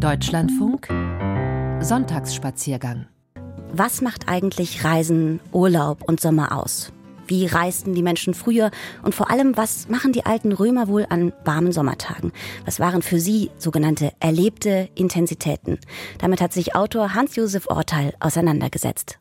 Deutschlandfunk Sonntagsspaziergang. Was macht eigentlich Reisen, Urlaub und Sommer aus? Wie reisten die Menschen früher? Und vor allem, was machen die alten Römer wohl an warmen Sommertagen? Was waren für sie sogenannte erlebte Intensitäten? Damit hat sich Autor Hans-Josef Orteil auseinandergesetzt.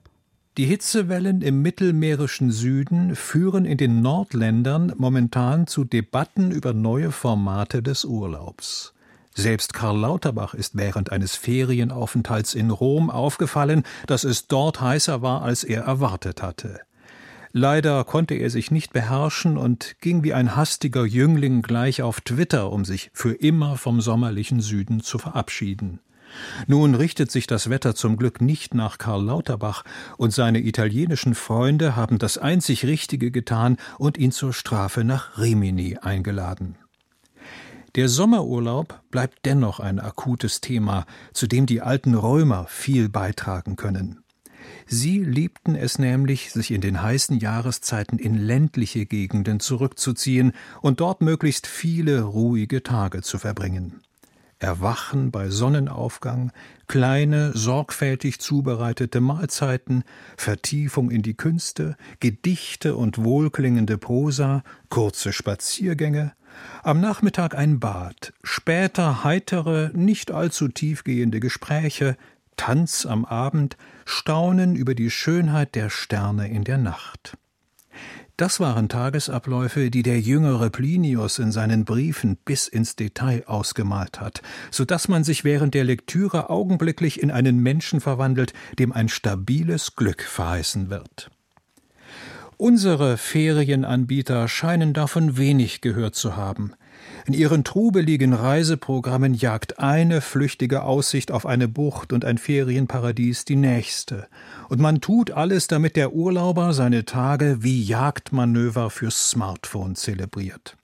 Die Hitzewellen im mittelmeerischen Süden führen in den Nordländern momentan zu Debatten über neue Formate des Urlaubs. Selbst Karl Lauterbach ist während eines Ferienaufenthalts in Rom aufgefallen, dass es dort heißer war, als er erwartet hatte. Leider konnte er sich nicht beherrschen und ging wie ein hastiger Jüngling gleich auf Twitter, um sich für immer vom sommerlichen Süden zu verabschieden. Nun richtet sich das Wetter zum Glück nicht nach Karl Lauterbach, und seine italienischen Freunde haben das einzig Richtige getan und ihn zur Strafe nach Rimini eingeladen. Der Sommerurlaub bleibt dennoch ein akutes Thema, zu dem die alten Römer viel beitragen können. Sie liebten es nämlich, sich in den heißen Jahreszeiten in ländliche Gegenden zurückzuziehen und dort möglichst viele ruhige Tage zu verbringen. Erwachen bei Sonnenaufgang, kleine, sorgfältig zubereitete Mahlzeiten, Vertiefung in die Künste, Gedichte und wohlklingende Prosa, kurze Spaziergänge, am Nachmittag ein Bad, später heitere, nicht allzu tiefgehende Gespräche, Tanz am Abend, Staunen über die Schönheit der Sterne in der Nacht. Das waren Tagesabläufe, die der jüngere Plinius in seinen Briefen bis ins Detail ausgemalt hat, so dass man sich während der Lektüre augenblicklich in einen Menschen verwandelt, dem ein stabiles Glück verheißen wird. Unsere Ferienanbieter scheinen davon wenig gehört zu haben. In ihren trubeligen Reiseprogrammen jagt eine flüchtige Aussicht auf eine Bucht und ein Ferienparadies die nächste. Und man tut alles, damit der Urlauber seine Tage wie Jagdmanöver fürs Smartphone zelebriert.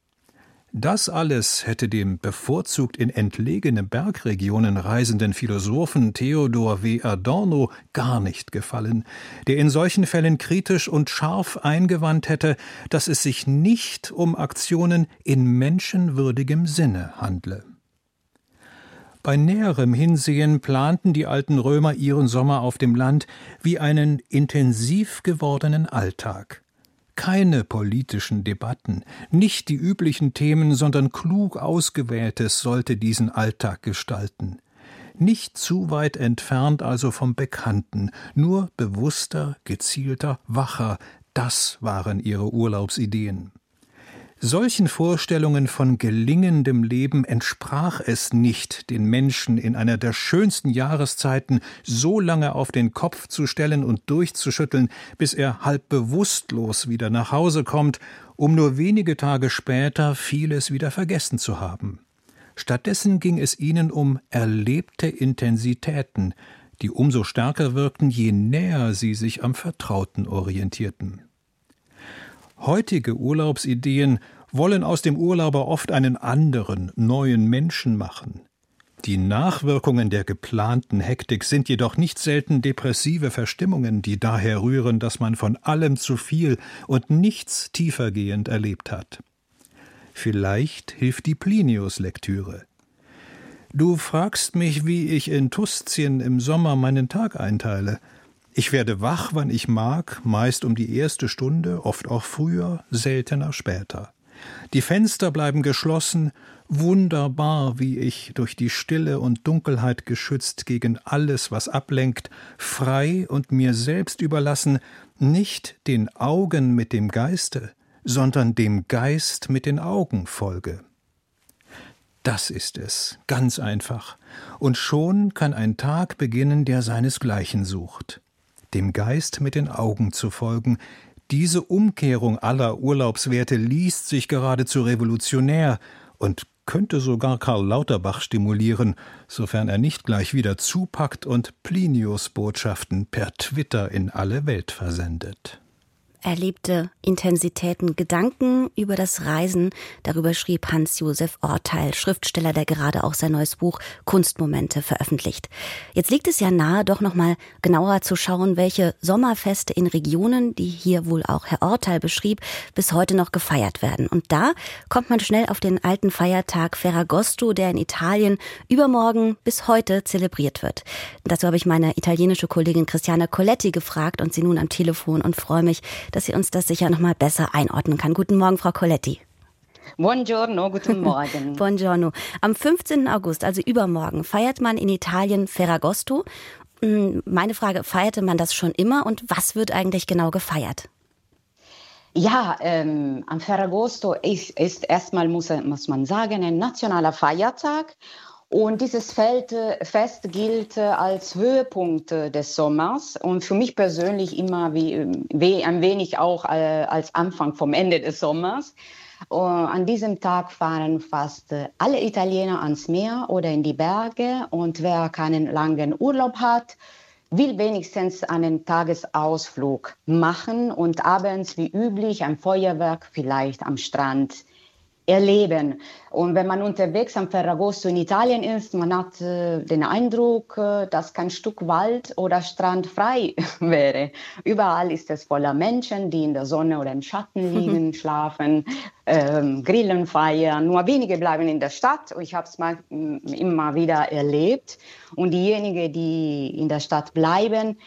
Das alles hätte dem bevorzugt in entlegene Bergregionen reisenden Philosophen Theodor W. Adorno gar nicht gefallen, der in solchen Fällen kritisch und scharf eingewandt hätte, dass es sich nicht um Aktionen in menschenwürdigem Sinne handle. Bei näherem Hinsehen planten die alten Römer ihren Sommer auf dem Land wie einen intensiv gewordenen Alltag keine politischen Debatten, nicht die üblichen Themen, sondern klug ausgewähltes sollte diesen Alltag gestalten. Nicht zu weit entfernt also vom Bekannten, nur bewusster, gezielter, wacher, das waren ihre Urlaubsideen. Solchen Vorstellungen von gelingendem Leben entsprach es nicht, den Menschen in einer der schönsten Jahreszeiten so lange auf den Kopf zu stellen und durchzuschütteln, bis er halb bewusstlos wieder nach Hause kommt, um nur wenige Tage später vieles wieder vergessen zu haben. Stattdessen ging es ihnen um erlebte Intensitäten, die umso stärker wirkten, je näher sie sich am Vertrauten orientierten. Heutige Urlaubsideen wollen aus dem Urlauber oft einen anderen, neuen Menschen machen. Die Nachwirkungen der geplanten Hektik sind jedoch nicht selten depressive Verstimmungen, die daher rühren, dass man von allem zu viel und nichts tiefergehend erlebt hat. Vielleicht hilft die Plinius-Lektüre. Du fragst mich, wie ich in Tuszien im Sommer meinen Tag einteile. Ich werde wach, wann ich mag, meist um die erste Stunde, oft auch früher, seltener später. Die Fenster bleiben geschlossen, wunderbar, wie ich durch die Stille und Dunkelheit geschützt gegen alles, was ablenkt, frei und mir selbst überlassen, nicht den Augen mit dem Geiste, sondern dem Geist mit den Augen folge. Das ist es, ganz einfach, und schon kann ein Tag beginnen, der seinesgleichen sucht dem Geist mit den Augen zu folgen. Diese Umkehrung aller Urlaubswerte liest sich geradezu revolutionär und könnte sogar Karl Lauterbach stimulieren, sofern er nicht gleich wieder zupackt und Plinius Botschaften per Twitter in alle Welt versendet. Erlebte Intensitäten, Gedanken über das Reisen. Darüber schrieb Hans-Josef Orteil, Schriftsteller, der gerade auch sein neues Buch Kunstmomente veröffentlicht. Jetzt liegt es ja nahe, doch nochmal genauer zu schauen, welche Sommerfeste in Regionen, die hier wohl auch Herr Orteil beschrieb, bis heute noch gefeiert werden. Und da kommt man schnell auf den alten Feiertag Ferragosto, der in Italien übermorgen bis heute zelebriert wird. Dazu habe ich meine italienische Kollegin Christiana Coletti gefragt und sie nun am Telefon und freue mich, dass sie uns das sicher noch mal besser einordnen kann. Guten Morgen, Frau Coletti. Buongiorno, guten Morgen. Buongiorno. Am 15. August, also übermorgen, feiert man in Italien Ferragosto. Hm, meine Frage, feierte man das schon immer und was wird eigentlich genau gefeiert? Ja, ähm, am Ferragosto ist, ist erstmal, muss, muss man sagen, ein nationaler Feiertag und dieses Fest gilt als Höhepunkt des Sommers und für mich persönlich immer wie, wie ein wenig auch äh, als Anfang vom Ende des Sommers. Und an diesem Tag fahren fast alle Italiener ans Meer oder in die Berge und wer keinen langen Urlaub hat, will wenigstens einen Tagesausflug machen und abends wie üblich ein Feuerwerk vielleicht am Strand erleben. Und wenn man unterwegs am Ferragosto in Italien ist, man hat äh, den Eindruck, äh, dass kein Stück Wald oder Strand frei wäre. Überall ist es voller Menschen, die in der Sonne oder im Schatten liegen, schlafen, ähm, grillen, feiern. Nur wenige bleiben in der Stadt. Ich habe es mal immer wieder erlebt. Und diejenigen, die in der Stadt bleiben,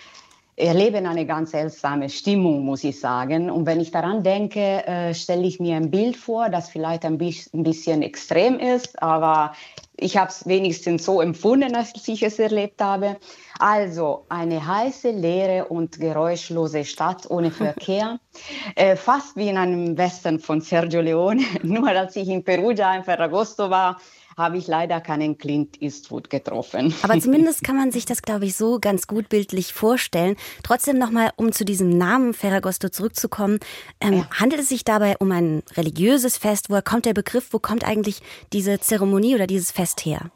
erleben eine ganz seltsame Stimmung, muss ich sagen. Und wenn ich daran denke, äh, stelle ich mir ein Bild vor, das vielleicht ein bisschen extrem ist, aber ich habe es wenigstens so empfunden, als ich es erlebt habe. Also eine heiße, leere und geräuschlose Stadt ohne Verkehr, äh, fast wie in einem Western von Sergio Leone. Nur als ich in Perugia in Ferragosto war, habe ich leider keinen Clint Eastwood getroffen. Aber zumindest kann man sich das, glaube ich, so ganz gut bildlich vorstellen. Trotzdem nochmal, um zu diesem Namen Ferragosto zurückzukommen. Ähm, ja. Handelt es sich dabei um ein religiöses Fest? Woher kommt der Begriff? Wo kommt eigentlich diese Zeremonie oder dieses Fest her?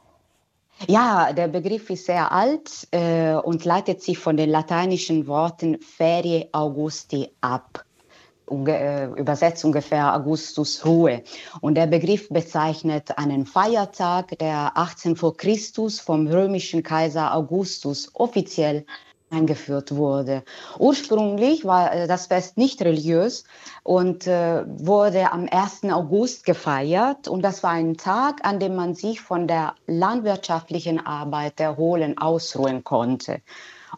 Ja, der Begriff ist sehr alt äh, und leitet sich von den lateinischen Worten Ferie Augusti ab übersetzt ungefähr Augustus Ruhe. Und der Begriff bezeichnet einen Feiertag, der 18 vor Christus vom römischen Kaiser Augustus offiziell eingeführt wurde. Ursprünglich war äh, das Fest nicht religiös und äh, wurde am 1. August gefeiert. Und das war ein Tag, an dem man sich von der landwirtschaftlichen Arbeit erholen, ausruhen konnte.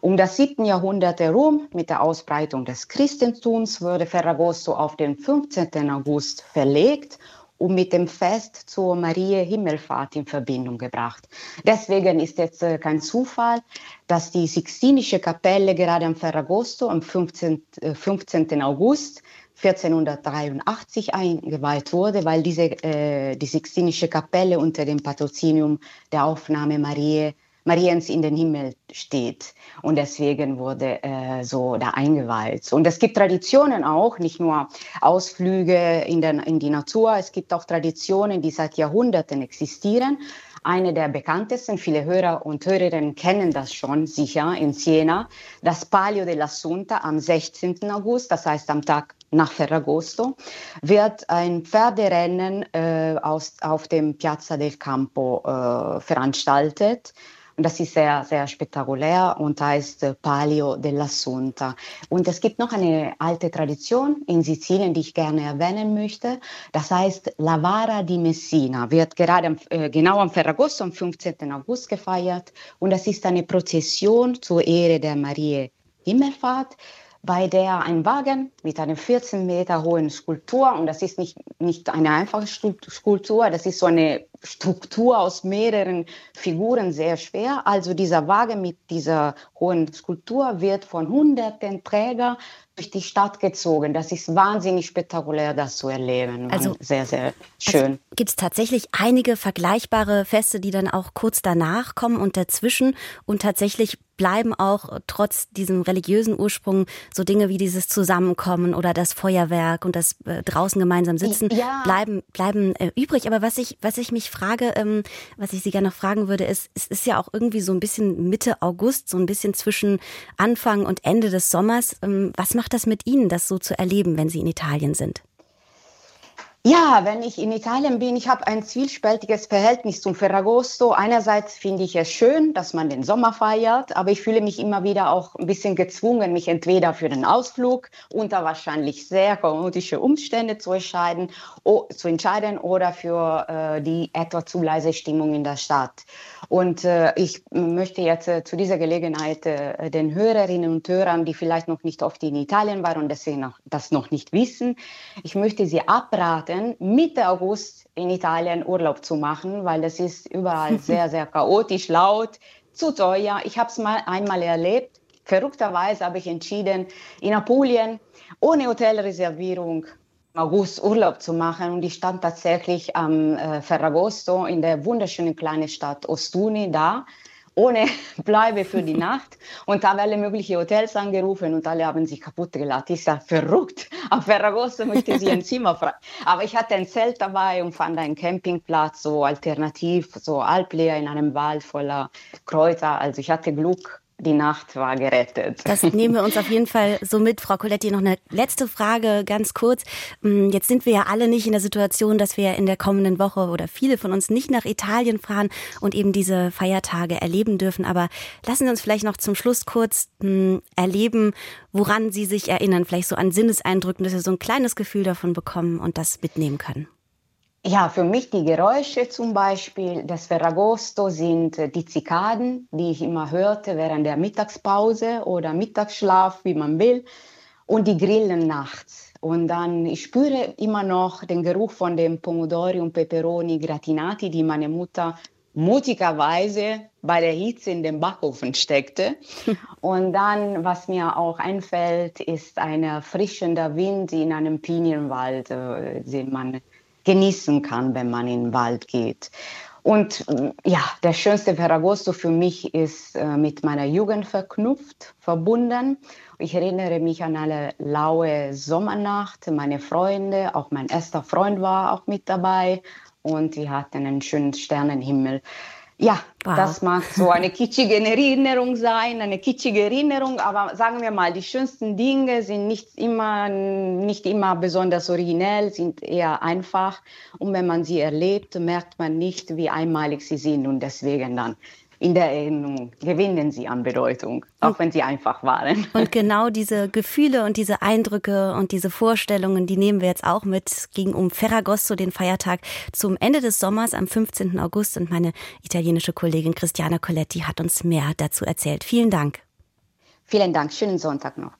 Um das 7. Jahrhundert herum, mit der Ausbreitung des Christentums, wurde Ferragosto auf den 15. August verlegt und mit dem Fest zur Maria Himmelfahrt in Verbindung gebracht. Deswegen ist jetzt äh, kein Zufall, dass die Sixtinische Kapelle gerade am Ferragosto am 15. 15. Äh, August 1483 eingeweiht wurde, weil diese, äh, die Sixtinische Kapelle unter dem Patrozinium der Aufnahme Maria Mariens in den Himmel steht. Und deswegen wurde äh, so da eingeweiht. Und es gibt Traditionen auch, nicht nur Ausflüge in, den, in die Natur, es gibt auch Traditionen, die seit Jahrhunderten existieren. Eine der bekanntesten, viele Hörer und Hörerinnen kennen das schon sicher in Siena, das Palio dell'Assunta am 16. August, das heißt am Tag nach Ferragosto, wird ein Pferderennen äh, aus, auf dem Piazza del Campo äh, veranstaltet. Und das ist sehr, sehr spektakulär und heißt äh, Palio dell'Assunta. Und es gibt noch eine alte Tradition in Sizilien, die ich gerne erwähnen möchte. Das heißt La Vara di Messina, wird gerade am, äh, genau am Ferragosto am 15. August gefeiert. Und das ist eine Prozession zur Ehre der Marie Himmelfahrt bei der ein Wagen mit einer 14 Meter hohen Skulptur, und das ist nicht, nicht eine einfache Skulptur, das ist so eine Struktur aus mehreren Figuren, sehr schwer. Also dieser Wagen mit dieser hohen Skulptur wird von hunderten Trägern durch die Stadt gezogen. Das ist wahnsinnig spektakulär, das zu erleben. Also sehr, sehr schön. Also Gibt es tatsächlich einige vergleichbare Feste, die dann auch kurz danach kommen und dazwischen und tatsächlich bleiben auch trotz diesem religiösen Ursprung so Dinge wie dieses Zusammenkommen oder das Feuerwerk und das äh, draußen gemeinsam sitzen ja. bleiben bleiben äh, übrig. Aber was ich was ich mich Frage, ähm, was ich Sie gerne noch fragen würde, ist, es ist ja auch irgendwie so ein bisschen Mitte August, so ein bisschen zwischen Anfang und Ende des Sommers. Ähm, was macht das mit Ihnen, das so zu erleben, wenn Sie in Italien sind? Ja, wenn ich in Italien bin, ich habe ein zwiespältiges Verhältnis zum Ferragosto. Einerseits finde ich es schön, dass man den Sommer feiert, aber ich fühle mich immer wieder auch ein bisschen gezwungen, mich entweder für den Ausflug unter wahrscheinlich sehr chaotische Umstände zu entscheiden, zu entscheiden oder für äh, die etwa zu leise Stimmung in der Stadt. Und äh, ich möchte jetzt äh, zu dieser Gelegenheit äh, den Hörerinnen und Hörern, die vielleicht noch nicht oft in Italien waren und deswegen noch, das noch nicht wissen, ich möchte sie abraten, Mitte August in Italien Urlaub zu machen, weil es ist überall sehr, sehr chaotisch, laut, zu teuer. Ich habe es mal einmal erlebt. Verrückterweise habe ich entschieden, in Apulien ohne Hotelreservierung August Urlaub zu machen und ich stand tatsächlich am äh, Ferragosto in der wunderschönen kleinen Stadt Ostuni da, ohne Bleibe für die Nacht und habe alle möglichen Hotels angerufen und alle haben sich kaputt gelacht. Ich sage, verrückt, am Ferragosto möchte sie ein Zimmer frei. Aber ich hatte ein Zelt dabei und fand einen Campingplatz, so alternativ, so Alpleer in einem Wald voller Kräuter. Also ich hatte Glück die Nacht war gerettet. Das nehmen wir uns auf jeden Fall so mit. Frau Coletti, noch eine letzte Frage, ganz kurz. Mm, jetzt sind wir ja alle nicht in der Situation, dass wir in der kommenden Woche oder viele von uns nicht nach Italien fahren und eben diese Feiertage erleben dürfen. Aber lassen Sie uns vielleicht noch zum Schluss kurz mm, erleben, woran Sie sich erinnern. Vielleicht so an Sinneseindrücken, dass wir so ein kleines Gefühl davon bekommen und das mitnehmen können. Ja, für mich die Geräusche zum Beispiel des Ferragosto sind die Zikaden, die ich immer hörte während der Mittagspause oder Mittagsschlaf, wie man will, und die Grillen nachts. Und dann, ich spüre immer noch den Geruch von dem Pomodori und Peperoni gratinati, die meine Mutter mutigerweise bei der Hitze in den Backofen steckte. Und dann, was mir auch einfällt, ist ein erfrischender Wind in einem Pinienwald, äh, den man genießen kann, wenn man in den Wald geht. Und ja, der schönste Ferragosto für mich ist äh, mit meiner Jugend verknüpft, verbunden. Ich erinnere mich an eine laue Sommernacht, meine Freunde, auch mein erster Freund war auch mit dabei und wir hatten einen schönen Sternenhimmel. Ja, wow. das mag so eine kitschige Erinnerung sein, eine kitschige Erinnerung, aber sagen wir mal, die schönsten Dinge sind nicht immer, nicht immer besonders originell, sind eher einfach. Und wenn man sie erlebt, merkt man nicht, wie einmalig sie sind und deswegen dann in der Erinnerung gewinnen sie an Bedeutung, auch wenn sie einfach waren. Und genau diese Gefühle und diese Eindrücke und diese Vorstellungen, die nehmen wir jetzt auch mit. Es ging um Ferragosto, den Feiertag zum Ende des Sommers am 15. August und meine italienische Kollegin Christiana Coletti hat uns mehr dazu erzählt. Vielen Dank. Vielen Dank. Schönen Sonntag noch.